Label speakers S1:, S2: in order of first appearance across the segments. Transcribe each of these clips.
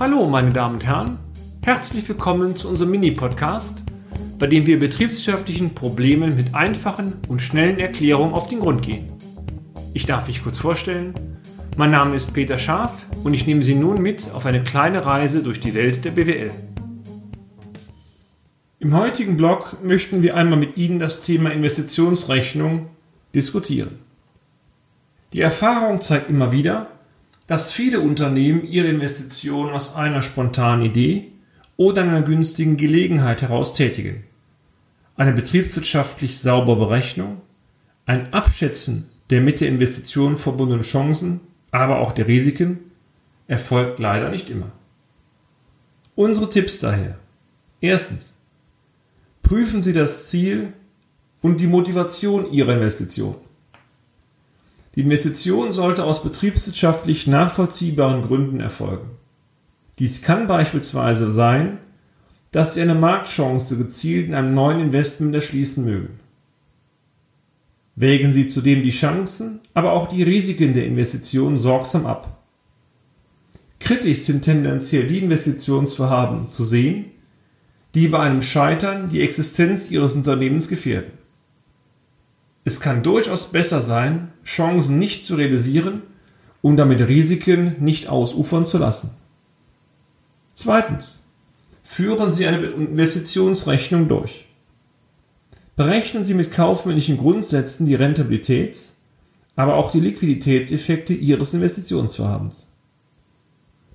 S1: Hallo, meine Damen und Herren. Herzlich willkommen zu unserem Mini-Podcast, bei dem wir betriebswirtschaftlichen Problemen mit einfachen und schnellen Erklärungen auf den Grund gehen. Ich darf mich kurz vorstellen. Mein Name ist Peter Scharf und ich nehme Sie nun mit auf eine kleine Reise durch die Welt der BWL. Im heutigen Blog möchten wir einmal mit Ihnen das Thema Investitionsrechnung diskutieren. Die Erfahrung zeigt immer wieder, dass viele Unternehmen ihre Investitionen aus einer spontanen Idee oder einer günstigen Gelegenheit heraus tätigen. Eine betriebswirtschaftlich saubere Berechnung, ein Abschätzen der mit der Investition verbundenen Chancen, aber auch der Risiken erfolgt leider nicht immer. Unsere Tipps daher. Erstens. Prüfen Sie das Ziel und die Motivation Ihrer Investition. Die Investition sollte aus betriebswirtschaftlich nachvollziehbaren Gründen erfolgen. Dies kann beispielsweise sein, dass Sie eine Marktchance gezielt in einem neuen Investment erschließen mögen. Wägen Sie zudem die Chancen, aber auch die Risiken der Investition sorgsam ab. Kritisch sind tendenziell die Investitionsvorhaben zu sehen, die bei einem Scheitern die Existenz ihres Unternehmens gefährden. Es kann durchaus besser sein, Chancen nicht zu realisieren und damit Risiken nicht ausufern zu lassen. Zweitens. Führen Sie eine Investitionsrechnung durch. Berechnen Sie mit kaufmännischen Grundsätzen die Rentabilitäts-, aber auch die Liquiditätseffekte Ihres Investitionsvorhabens.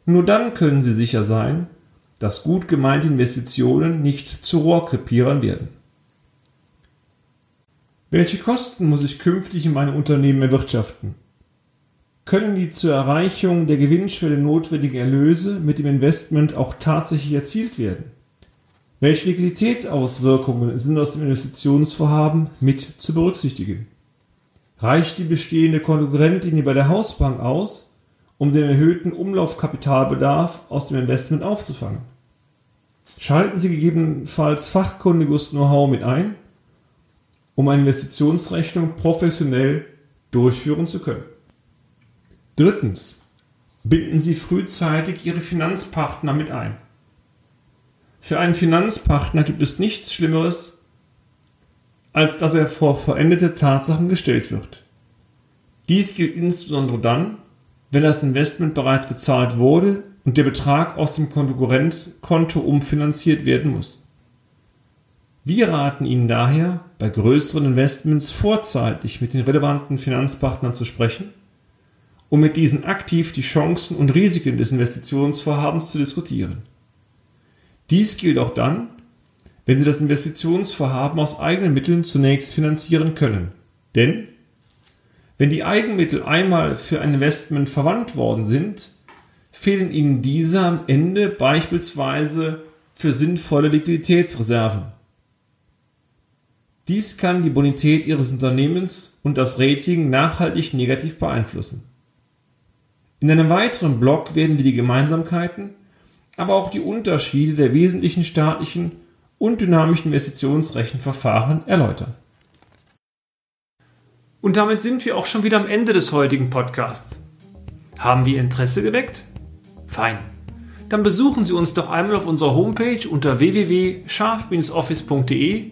S1: Nur dann können Sie sicher sein, dass gut gemeinte Investitionen nicht zu Rohrkrepierern werden. Welche Kosten muss ich künftig in meinem Unternehmen erwirtschaften? Können die zur Erreichung der Gewinnschwelle notwendigen Erlöse mit dem Investment auch tatsächlich erzielt werden? Welche Liquiditätsauswirkungen sind aus dem Investitionsvorhaben mit zu berücksichtigen? Reicht die bestehende Konkurrentlinie bei der Hausbank aus, um den erhöhten Umlaufkapitalbedarf aus dem Investment aufzufangen. Schalten Sie gegebenenfalls fachkundiges Know-how mit ein, um eine Investitionsrechnung professionell durchführen zu können. Drittens. Binden Sie frühzeitig Ihre Finanzpartner mit ein. Für einen Finanzpartner gibt es nichts Schlimmeres, als dass er vor verendete Tatsachen gestellt wird. Dies gilt insbesondere dann, wenn das Investment bereits bezahlt wurde und der Betrag aus dem Konkurrentkonto umfinanziert werden muss. Wir raten Ihnen daher, bei größeren Investments vorzeitig mit den relevanten Finanzpartnern zu sprechen, um mit diesen aktiv die Chancen und Risiken des Investitionsvorhabens zu diskutieren. Dies gilt auch dann, wenn Sie das Investitionsvorhaben aus eigenen Mitteln zunächst finanzieren können. Denn wenn die Eigenmittel einmal für ein Investment verwandt worden sind, fehlen Ihnen diese am Ende beispielsweise für sinnvolle Liquiditätsreserven. Dies kann die Bonität Ihres Unternehmens und das Rating nachhaltig negativ beeinflussen. In einem weiteren Block werden wir die Gemeinsamkeiten, aber auch die Unterschiede der wesentlichen staatlichen und dynamischen Investitionsrechenverfahren erläutern. Und damit sind wir auch schon wieder am Ende des heutigen Podcasts. Haben wir Interesse geweckt? Fein. Dann besuchen Sie uns doch einmal auf unserer Homepage unter www.scharf-office.de